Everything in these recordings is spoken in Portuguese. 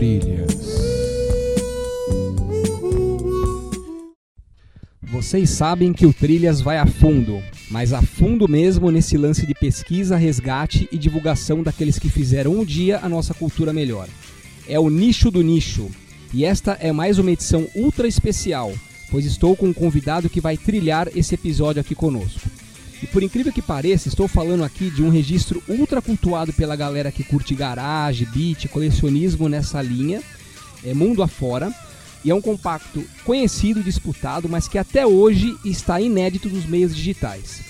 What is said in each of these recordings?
Trilhas. Vocês sabem que o Trilhas vai a fundo, mas a fundo mesmo nesse lance de pesquisa, resgate e divulgação daqueles que fizeram um dia a nossa cultura melhor. É o nicho do nicho. E esta é mais uma edição ultra especial, pois estou com um convidado que vai trilhar esse episódio aqui conosco. E por incrível que pareça, estou falando aqui de um registro ultra cultuado pela galera que curte garage, beat, colecionismo nessa linha, é mundo afora. E é um compacto conhecido e disputado, mas que até hoje está inédito nos meios digitais.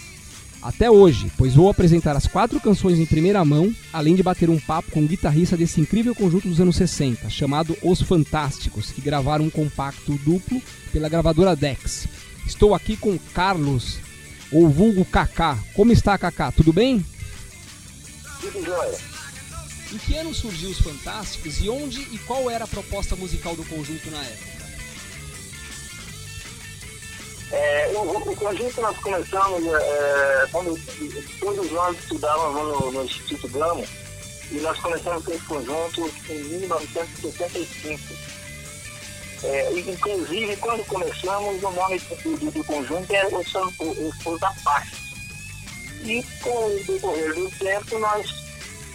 Até hoje, pois vou apresentar as quatro canções em primeira mão, além de bater um papo com o guitarrista desse incrível conjunto dos anos 60, chamado Os Fantásticos, que gravaram um compacto duplo pela gravadora Dex. Estou aqui com Carlos ou vulgo Kaká. Como está, Kaká? Tudo bem? Tudo jóia. Em que ano surgiu os Fantásticos e onde e qual era a proposta musical do conjunto na época? É, o, o, conjunto nós começamos é, quando todos nós estudávamos no, no Instituto Gamo e nós começamos com esse conjunto em 1965. É, inclusive, quando começamos, o nome do, do conjunto era o, o, o da Paz. E com o decorrer do tempo, nós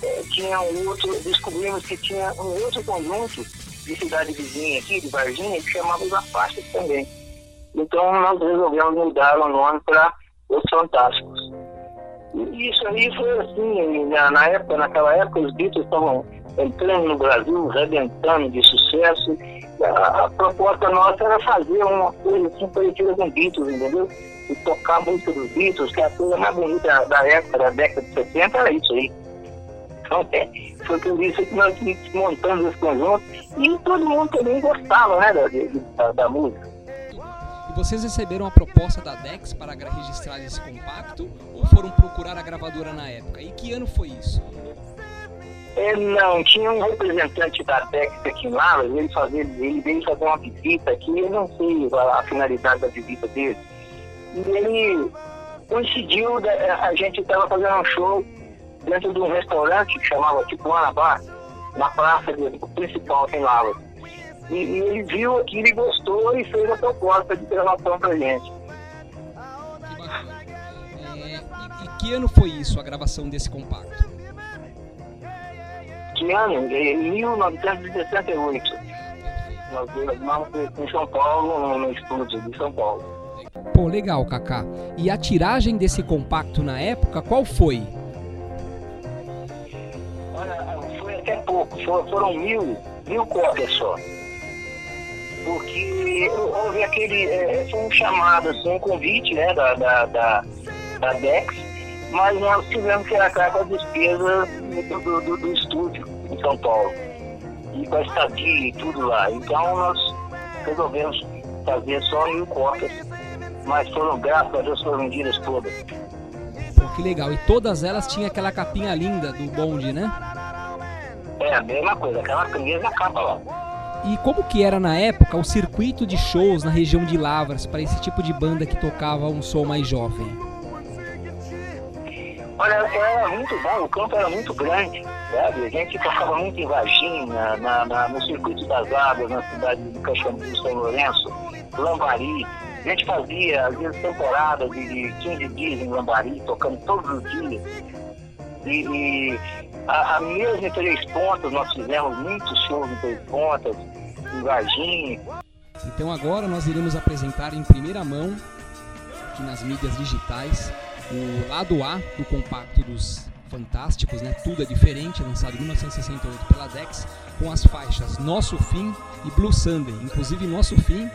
é, tinha um outro, descobrimos que tinha um outro conjunto de cidade vizinha aqui, de Varginha, que chamava os Apaches também. Então, nós resolvemos mudar o nome para Os Fantásticos. E isso aí foi assim, na, na época, naquela época, os Beatles estavam entrando no Brasil, rebentando de sucesso, a, a, proposta nossa era fazer uma coisa assim parecida com Beatles, entendeu? E tocar música dos Beatles, que é a coisa mais bonita da, época, da década de 70, era isso aí. Então, é, foi por isso que nós montamos esse conjunto e todo mundo também gostava né, da, da, da música. E vocês receberam a proposta da Dex para registrar esse compacto ou foram procurar a gravadora na época? E que ano foi isso? É, não, tinha um representante da Dex aqui lá, ele, fazia, ele veio fazer uma visita aqui, eu não sei a, a finalidade da visita dele. E ele coincidiu, a gente estava fazendo um show dentro de um restaurante que chamava tipo Anabá, na praça principal em Lavras. E, e, ele viu aquilo e gostou e fez a proposta de gravação pra gente. Que bacana. É, e, e que ano foi isso, a gravação desse compacto? Que ano? Em 1968. Nós gravamos em São Paulo, no estúdio de São Paulo. Pô, legal, Kaká. E a tiragem desse compacto na época, qual foi? Olha, foi até pouco, foram mil, mil cópias só. Porque houve aquele, é, foi um chamado, assim, um convite, né, da, da, da, da Dex, mas nós tivemos que arcar com a despesa do, do, do, estúdio em São Paulo. E com a estadia e tudo lá. Então nós resolvemos fazer só mil cópias. Mas foram, graças a Deus, foram vendidas todas. Pô, que legal. E todas elas tinham aquela capinha linda do bonde, né? É, a mesma coisa, aquela mesma capa lá. E como que era na época o circuito de shows na região de Lavras para esse tipo de banda que tocava um som mais jovem? Olha, era muito bom, o campo era muito grande, sabe? A gente tocava muito em Varginha, na, na, no Circuito das Águas, na cidade de Caxambu, São Lourenço, Lambari. A gente fazia, às vezes, temporadas de, de 15 dias em Lambari, tocando todos os dias. E, e a, a mesmo em Três Pontas, nós fizemos muitos shows em Três Pontas, em Varginha. Então agora nós iremos apresentar em primeira mão, aqui nas mídias digitais, o lado A do compacto dos Fantásticos, né? Tudo é diferente, lançado em 1968 pela Dex, com as faixas Nosso Fim e Blue Sunday. Inclusive, Nosso Fim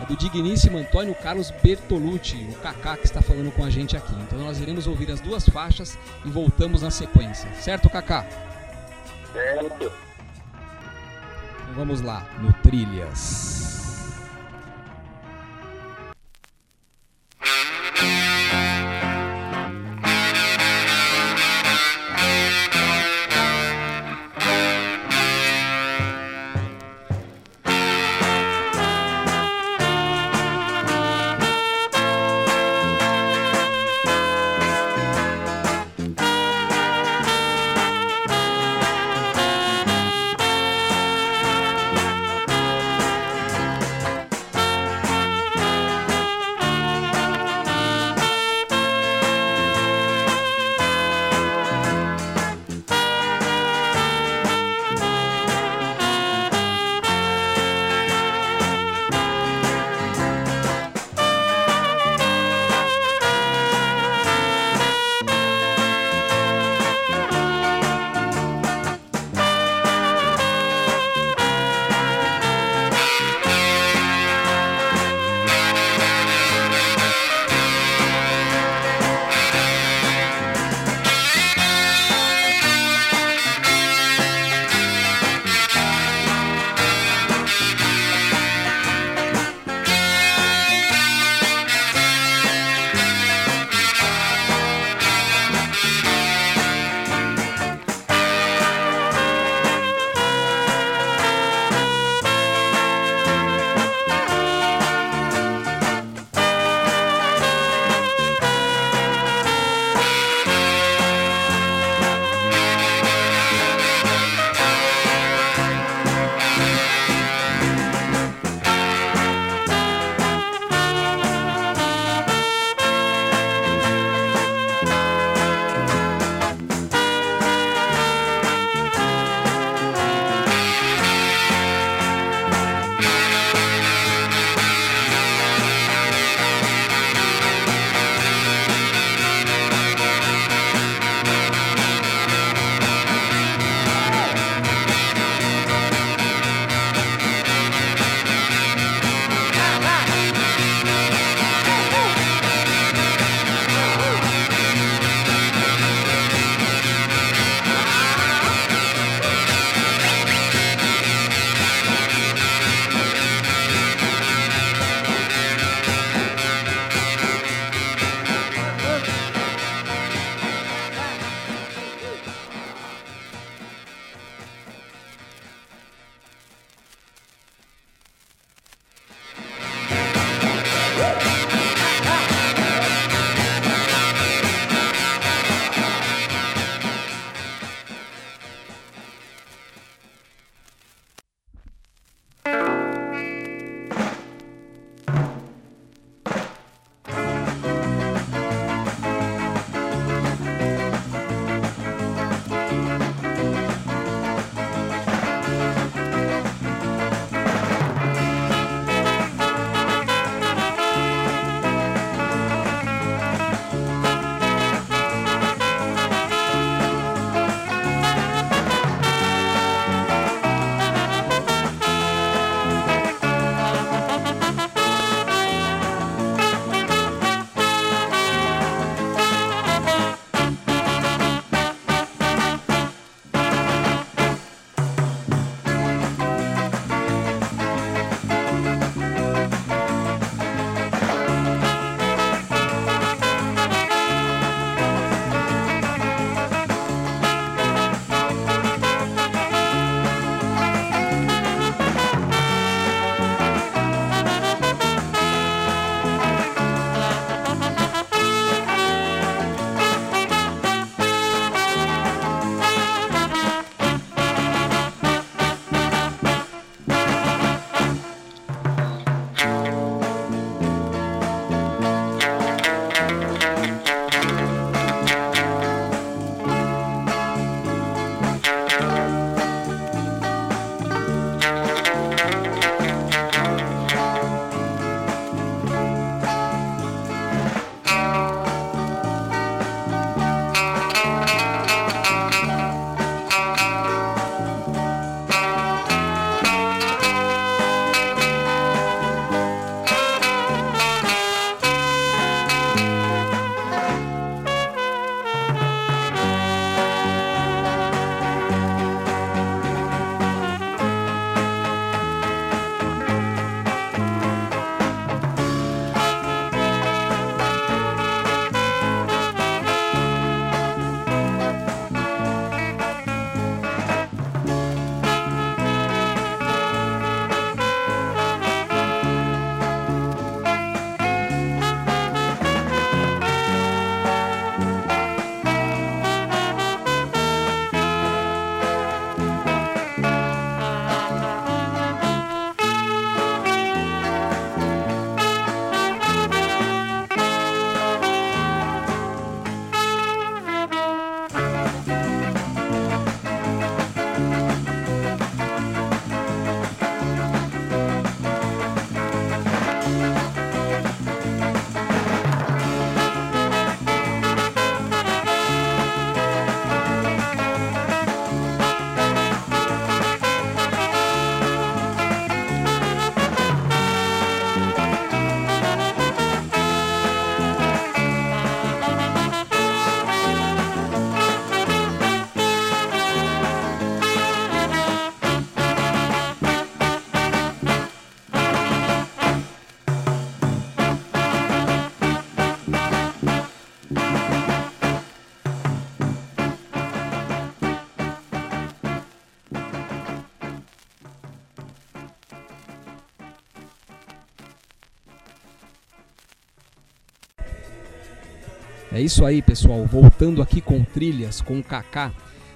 é do digníssimo Antônio Carlos Bertolucci, o Kaká que está falando com a gente aqui. Então, nós iremos ouvir as duas faixas e voltamos na sequência. Certo, Kaká? Certo. Então, vamos lá, no Trilhas. É isso aí, pessoal. Voltando aqui com trilhas, com o Kaká,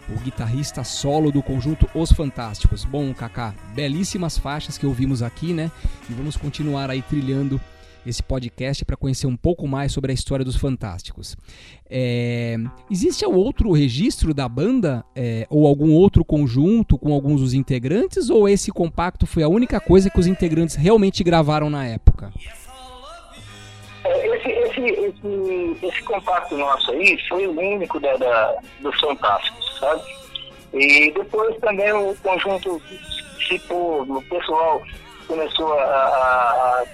o guitarrista solo do conjunto Os Fantásticos. Bom, Kaká, belíssimas faixas que ouvimos aqui, né? E vamos continuar aí trilhando esse podcast para conhecer um pouco mais sobre a história dos Fantásticos. É, existe outro registro da banda é, ou algum outro conjunto com alguns dos integrantes ou esse compacto foi a única coisa que os integrantes realmente gravaram na época? Esse, esse, esse, compacto nosso aí foi o único da, da, dos Fantásticos, sabe? E depois também o conjunto, tipo, o pessoal começou a, a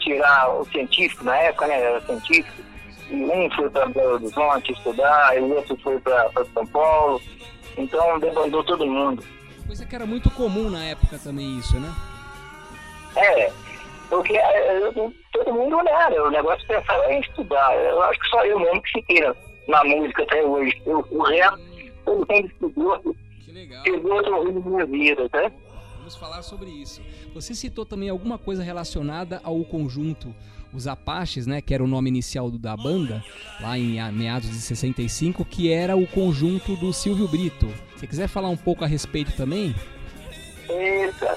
tirar o científico, na época, né, era científico, e um foi para Belo Horizonte estudar, e o outro foi para São Paulo, então debandou todo mundo. Coisa que era muito comum na época também isso, né? É, porque é, eu, todo mundo olhava, o negócio pensava em estudar. Eu acho que só eu mesmo que fiquei na, na música até hoje. Eu, o resto, todo mundo estudou, pegou outro rumo da minha vida, tá? Vamos falar sobre isso. Você citou também alguma coisa relacionada ao conjunto Os Apaches, né, que era o nome inicial da banda, lá em meados de 65, que era o conjunto do Silvio Brito. Se quiser falar um pouco a respeito também? Eita,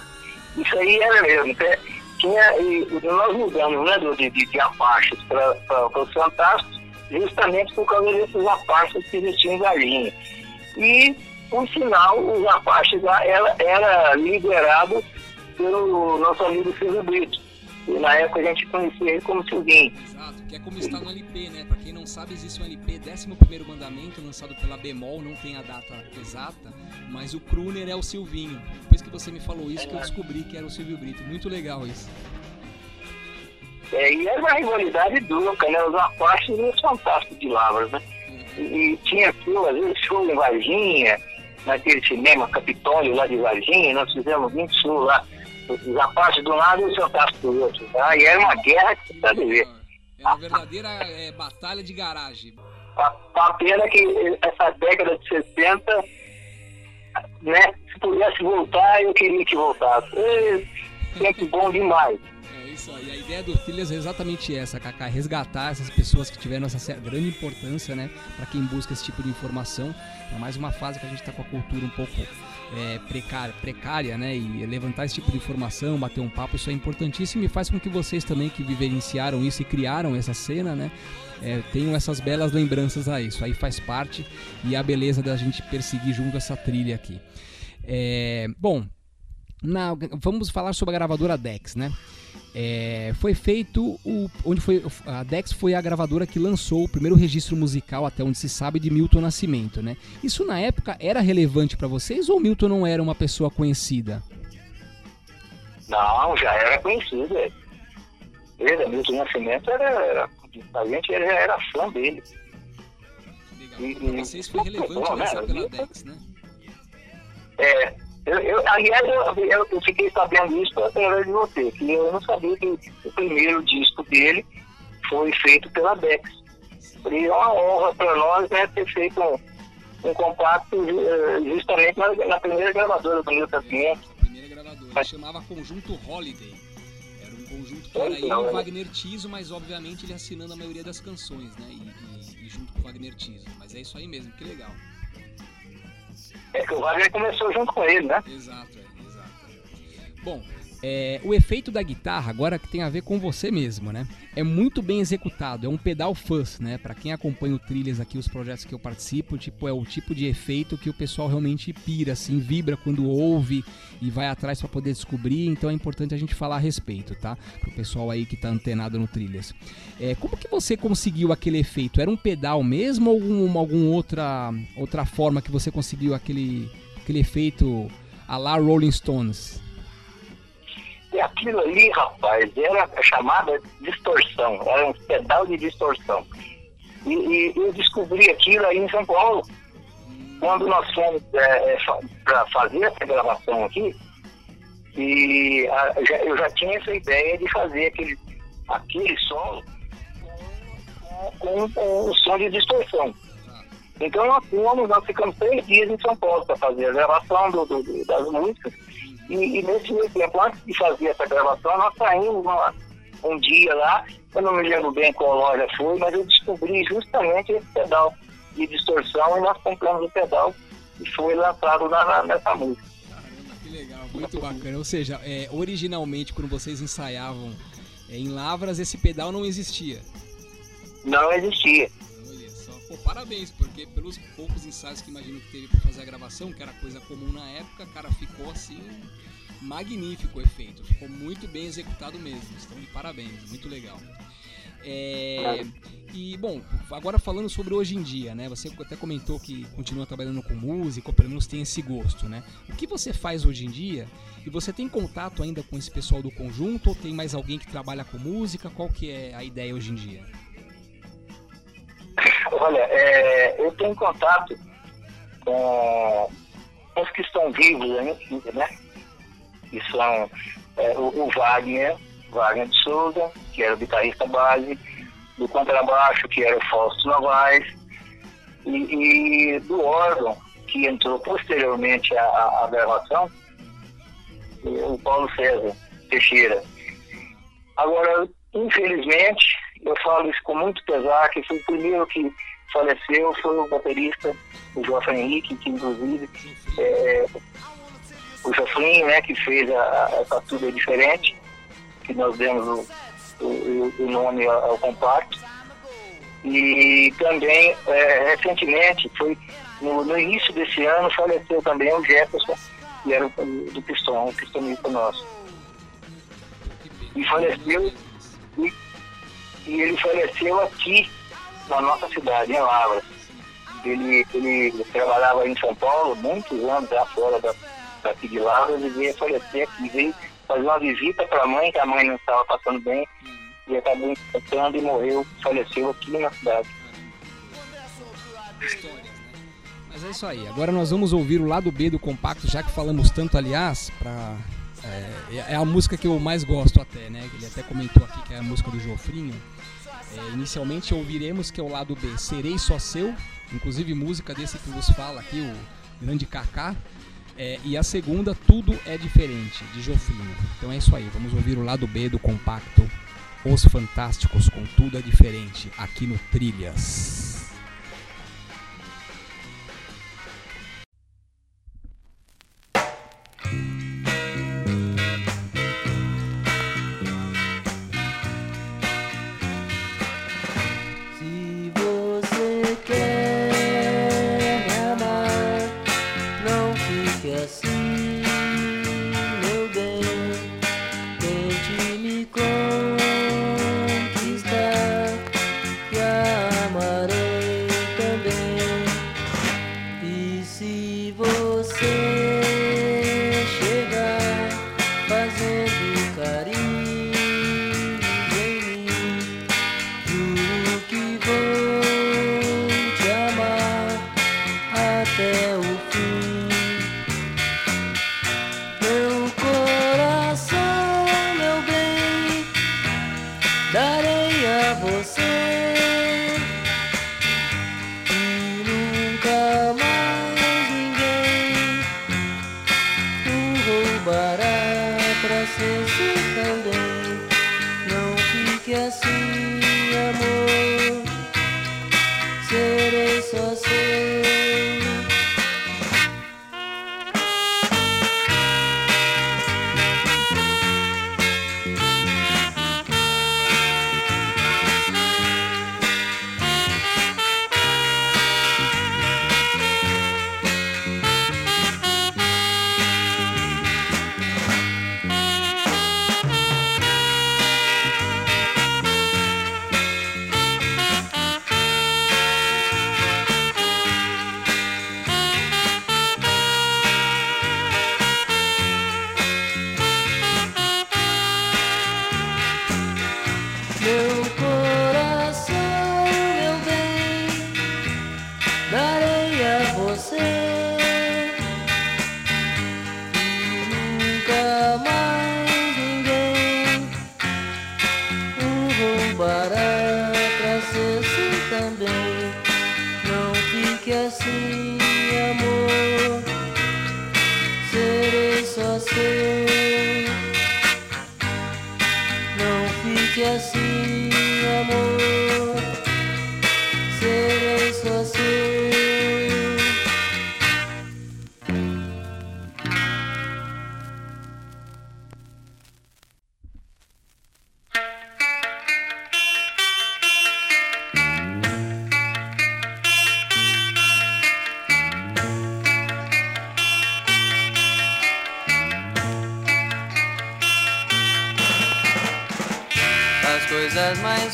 isso aí era mesmo. Tinha, e, nós mudamos né, de, de, de Apaches para os Fantásticos, justamente por causa desses Apaches que existiam em Galinha. E, por sinal, os Apaches lá era, era liderado pelo nosso amigo Silvio Brito. E na época a gente conhecia ele como Silvinho. Que é como está no LP, né? Pra quem não sabe, existe um LP, 11 Mandamento, lançado pela Bemol, não tem a data exata, mas o Kruner é o Silvinho. Depois que você me falou isso, que eu descobri que era o Silvio Brito. Muito legal isso. É, e era uma rivalidade dura, né? Os Apaches e os Fantásticos de Lavras, né? E, e tinha aquilo, às vezes, show em Varginha, naquele cinema Capitólio lá de Varginha, nós fizemos muito show lá os Apaches do lado e os Fantásticos do outro. Tá? E era uma guerra que você sabe ver. É uma verdadeira é, batalha de garagem. A, a pena que essa década de 60, né, se pudesse voltar, eu queria que voltasse. Sempre bom demais. É isso aí. A ideia do Trilhas é exatamente essa, Kaká. Resgatar essas pessoas que tiveram essa grande importância, né? Para quem busca esse tipo de informação. É mais uma fase que a gente está com a cultura um pouco é, precária, precária, né? E levantar esse tipo de informação, bater um papo, isso é importantíssimo e faz com que vocês também que vivenciaram isso e criaram essa cena, né? É, tenham essas belas lembranças a isso. Aí faz parte e a beleza da gente perseguir junto essa trilha aqui. É, bom, na, vamos falar sobre a gravadora Dex, né? É, foi feito o, onde foi a Dex foi a gravadora que lançou o primeiro registro musical até onde se sabe de Milton Nascimento, né? Isso na época era relevante para vocês ou Milton não era uma pessoa conhecida? Não, já era conhecido. É. Ele, Milton Nascimento era, era a gente já era fã dele. Legal. E, pra vocês foi relevante bom, né? pela Dex, né? É, eu, eu, aliás, eu, eu, fiquei sabendo isso através de você, que eu não sabia que o primeiro disco dele foi feito pela Dex. E é uma honra para nós né, ter feito um, um compacto eh, justamente na, na, primeira gravadora do Milton Nascimento. Primeira gravadora, chamava Conjunto Holiday. Era um conjunto que era ele o Wagner Tiso, mas obviamente ele assinando a maioria das canções, né? E, e, e junto com o Wagner Tiso. Mas é isso aí mesmo, que legal. É que o Wagner começou junto com ele, né? Exato, é, exato. Bom, é, o efeito da guitarra, agora que tem a ver com você mesmo, né? É muito bem executado, é um pedal fuzz, né? Para quem acompanha o Trilhas aqui, os projetos que eu participo, tipo, é o tipo de efeito que o pessoal realmente pira, assim, vibra quando ouve e vai atrás para poder descobrir, então é importante a gente falar a respeito, tá? Pro pessoal aí que tá antenado no Trilhas. É, como que você conseguiu aquele efeito? Era um pedal mesmo ou alguma algum outra, outra forma que você conseguiu aquele, aquele efeito a la Rolling Stones? E aquilo ali, rapaz, era chamada distorção, era um pedal de distorção. E, e eu descobri aquilo aí em São Paulo. Quando nós fomos é, é para fazer essa gravação aqui, e a, já, eu já tinha essa ideia de fazer aquele, aquele som com, com o som de distorção. Então nós fomos, nós ficamos três dias em São Paulo para fazer a gravação do, do, das músicas e, e, nesse meio tempo, antes de fazer essa gravação, nós saímos numa, um dia lá, eu não me lembro bem qual loja foi, mas eu descobri justamente esse pedal de distorção e nós compramos o pedal e foi lançado na, na, nessa música. Caramba, que legal, muito bacana. Ou seja, é, originalmente quando vocês ensaiavam é, em Lavras, esse pedal não existia? Não existia. Pô, parabéns, porque pelos poucos ensaios que imagino que teve para fazer a gravação, que era coisa comum na época, cara, ficou assim magnífico o efeito, ficou muito bem executado mesmo. Estão de parabéns, muito legal. É, e bom, agora falando sobre hoje em dia, né? Você até comentou que continua trabalhando com música, ou pelo menos tem esse gosto, né? O que você faz hoje em dia? E você tem contato ainda com esse pessoal do conjunto ou tem mais alguém que trabalha com música? Qual que é a ideia hoje em dia? Olha, é, eu tenho contato com os que estão vivos né? Que são é, o, o Wagner, Wagner de Souza, que era o guitarrista base, do contrabaixo, que era o Fausto Novaes, e, e do órgão, que entrou posteriormente à, à gravação, o Paulo César Teixeira. Agora, infelizmente, eu falo isso com muito pesar, que foi o primeiro que faleceu, foi o baterista, o Henrique, que inclusive é, o Joflin, né, que fez a, tudo diferente, que nós demos o, o, o nome ao compacto. E também, é, recentemente, foi no, no, início desse ano, faleceu também o Jefferson, que era o, do Pistão, um pistonista nosso. E faleceu, e, e, ele faleceu aqui, na nossa cidade, em Lavras. Ele, ele trabalhava em São Paulo, muitos anos já fora da, daqui de Lavras, e veio falecer aqui, veio fazer uma visita para a mãe, que a mãe não estava passando bem, e acabou infectando e morreu, faleceu aqui na cidade. Mas é isso aí. Agora nós vamos ouvir o lado B do compacto, já que falamos tanto, aliás, para é, é, a música que eu mais gosto até, né? Ele até comentou aqui que é a música do Jofrinho. É, inicialmente ouviremos que é o lado B, Serei Só Seu, inclusive música desse que vos fala aqui, o grande Kaká. É, e a segunda, Tudo é Diferente, de Jofrinho. Então é isso aí, vamos ouvir o lado B do compacto Os Fantásticos com Tudo é Diferente, aqui no Trilhas.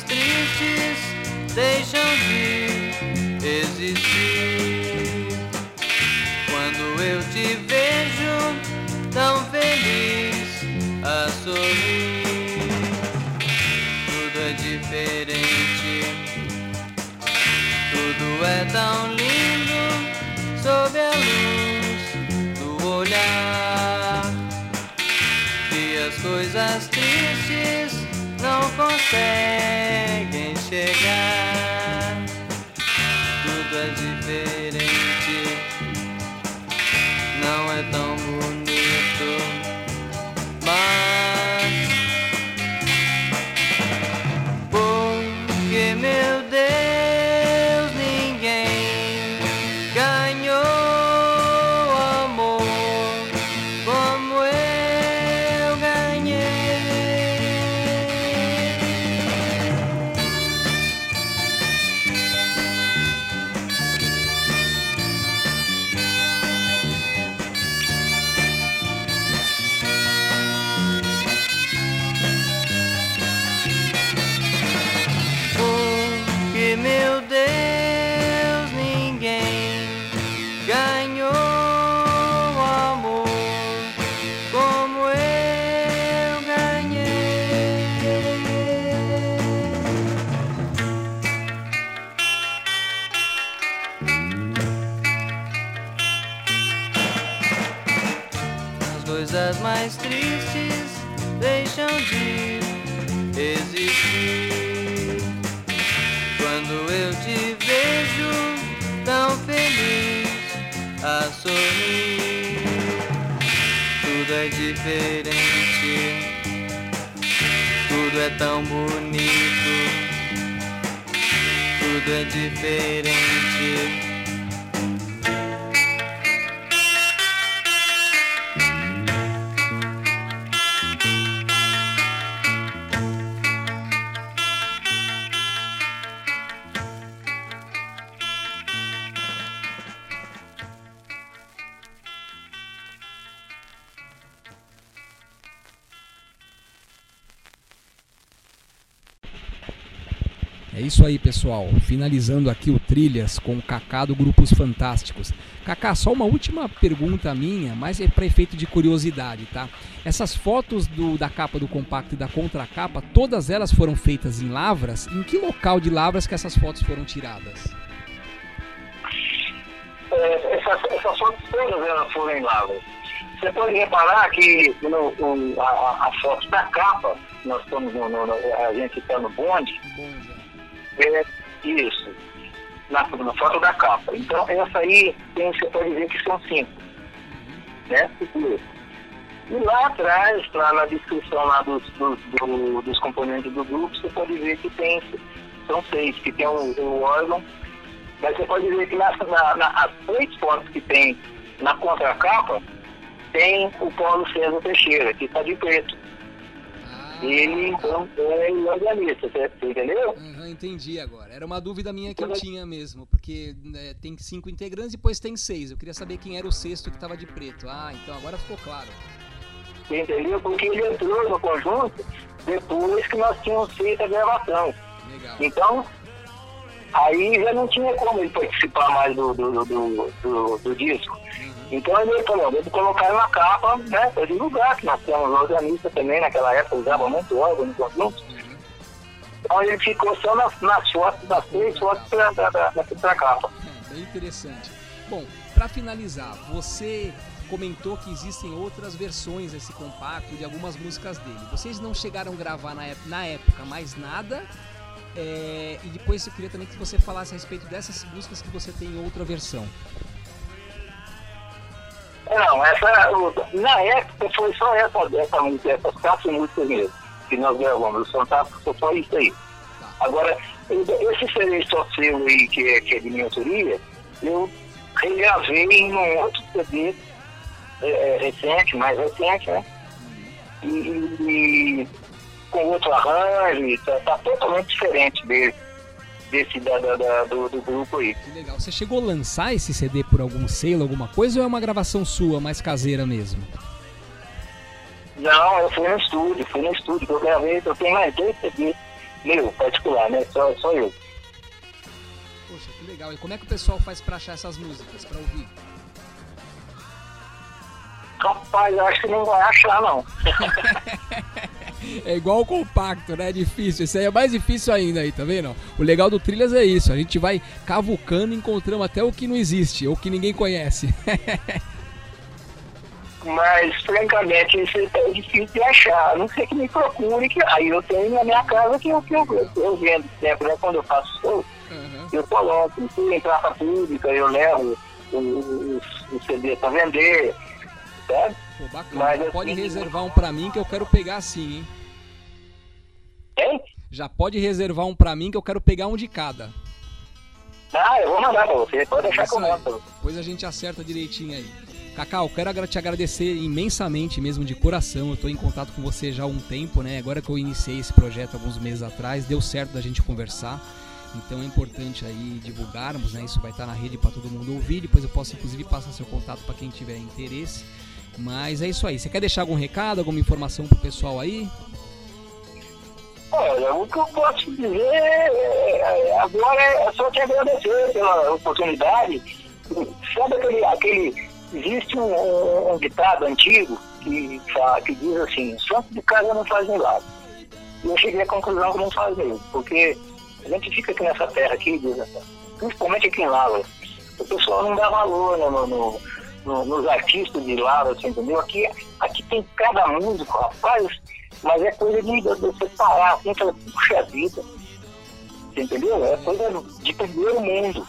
Tristes deixam de existir. As mais tristes deixam de existir. Quando eu te vejo tão feliz a sorrir, tudo é diferente, tudo é tão bonito, tudo é diferente. É isso aí, pessoal. Finalizando aqui o Trilhas com o Kaká do Grupos Fantásticos. Kaká, só uma última pergunta minha, mas é para efeito de curiosidade, tá? Essas fotos do- da capa do compacto e da contracapa, todas elas foram feitas em Lavras? Em que local de Lavras que essas fotos foram tiradas? É, essas, essas fotos todas elas foram em Lavras. Você pode reparar que no, o- a, a- foto da capa, nós estamos no, no- no- a gente está no bonde, já. É isso, na, na foto da capa. Então essa aí tem, você pode ver que são cinco. Né? E lá atrás, lá na descrição lá dos, dos, do- dos componentes do grupo, você pode ver que tem, são seis, que tem o, órgão, mas você pode ver que nas, na, na- as três fotos que tem na contracapa, tem o Paulo César Teixeira, que está de preto. Ele, então, é o organista, você você entendeu? Aham, entendi agora. Era uma dúvida minha que eu tinha mesmo, porque né, tem cinco integrantes e depois tem seis. Eu queria saber quem era o sexto que estava de preto. Ah, então agora ficou claro. Entendeu? Porque ele entrou no conjunto depois que nós tínhamos feito a gravação. Legal. Então, aí já não tinha como ele participar mais do, do, do, do, do- do disco. Uhum. Então ele falou, vamos colocar na capa, né, para divulgar, que nós temos organista também naquela época, usava muito órgão no conjunto. Uhum. Então ele ficou só nas, nas fotos, das três fotos da, da capa. É, bem interessante. Bom, para finalizar, você comentou que existem outras versões desse compacto de algumas músicas dele. Vocês não chegaram a gravar na, ép- na época mais nada. é, e depois eu queria também que você falasse a respeito dessas músicas que você tem em outra versão. Não, essa, o- na época foi só essa, essa música, essas quatro músicas mesmo, que nós gravamos. Os Fantásticos foi só isso aí. Agora, esse CD só seu aí, que é, que é de minha autoria, eu regravei em um outro CD é, é, recente, mais recente, né? E, e- e com outro arranjo, tá, tá totalmente diferente dele, desse da, da- da- do, do grupo aí. Que legal. Você chegou a lançar esse CD por algum selo, alguma coisa, ou é uma gravação sua, mais caseira mesmo? Não, eu fui no estúdio, fui no estúdio, que eu gravei, eu tenho mais dois CDs meu, particular, né? Só, só eu. Poxa, que legal. E como é que o pessoal faz pra achar essas músicas, pra ouvir? Rapaz, eu acho que não vai achar, não. É igual o compacto, né? É difícil. Esse aí é mais difícil ainda aí, tá vendo? O legal do Trilhas é isso. A gente vai cavucando e encontramos até o que não existe, ou que ninguém conhece. Mas, francamente, isso é difícil de achar. A não sei que me procure, que aí eu tenho na minha casa que eu, que eu, eu vendo sempre, né? Quando eu faço show, Uhum. eu coloco, se entrar pra pública, eu levo o, o, o CD pra vender, sabe? Pô, bacana. Mas assim- pode reservar um pra mim que eu quero pegar sim, hein? Hein? Já pode reservar um pra mim que eu quero pegar um de cada. Ah, eu vou mandar pra você, pode deixar que eu Isso. Depois a gente acerta direitinho aí. Cacau, quero te agradecer imensamente mesmo de coração. Eu tô em contato com você já há um tempo, né? Agora que eu iniciei esse projeto alguns meses atrás, deu certo da gente conversar. Então é importante aí divulgarmos, né? Isso vai estar na rede para todo mundo ouvir. Depois eu posso inclusive passar seu contato para quem tiver interesse. Mas é isso aí. Você quer deixar algum recado, alguma informação pro pessoal aí? Olha, o que eu posso dizer é, é, agora é só te agradecer pela oportunidade. Sabe aquele. aquele existe um, um- ditado antigo que, fala, que diz assim: santo de casa não faz milagre. E eu cheguei à conclusão que não faz mesmo, porque a gente fica aqui nessa terra aqui, principalmente aqui em Lavras, o pessoal não dá valor no, no- no- no- nos artistas de Lavras, você entendeu? Aqui, aqui tem cada músico, rapaz, mas é coisa de, de você parar assim, falar, puxa vida, você entendeu? É coisa de primeiro mundo.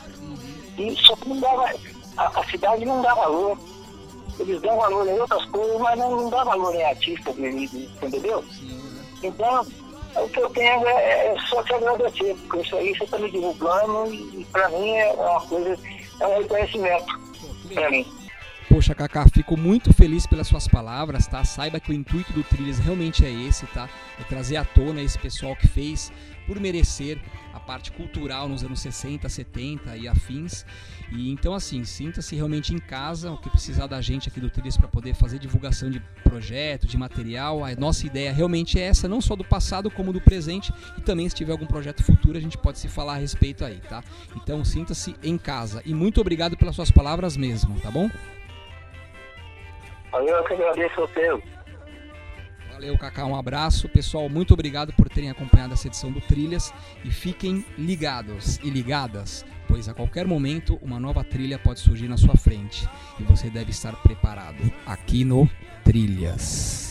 E só que não dava, a, a cidade não dá valor. Eles dão valor em outras coisas, mas não, não dá valor em artista, entendeu? Né? Então, o que eu tenho é, é só te agradecer, porque isso aí você está me divulgando e, e para mim é uma coisa, é um reconhecimento para mim. Poxa, Kaká, fico muito feliz pelas suas palavras, tá? Saiba que o intuito do Trilhas realmente é esse, tá? É trazer à tona esse pessoal que fez por merecer a parte cultural nos anos 60, 70 e afins. E então, assim, sinta-se realmente em casa, o que precisar da gente aqui do Trilhas para poder fazer divulgação de projeto, de material. A nossa ideia realmente é essa, não só do passado, como do presente. E também, se tiver algum projeto futuro, a gente pode se falar a respeito aí, tá? Então, sinta-se em casa. E muito obrigado pelas suas palavras mesmo, tá bom? Eu que agradeço seu. Valeu, Kaká, um abraço. Pessoal, muito obrigado por terem acompanhado essa edição do Trilhas e fiquem ligados e ligadas, pois a qualquer momento uma nova trilha pode surgir na sua frente e você deve estar preparado aqui no Trilhas.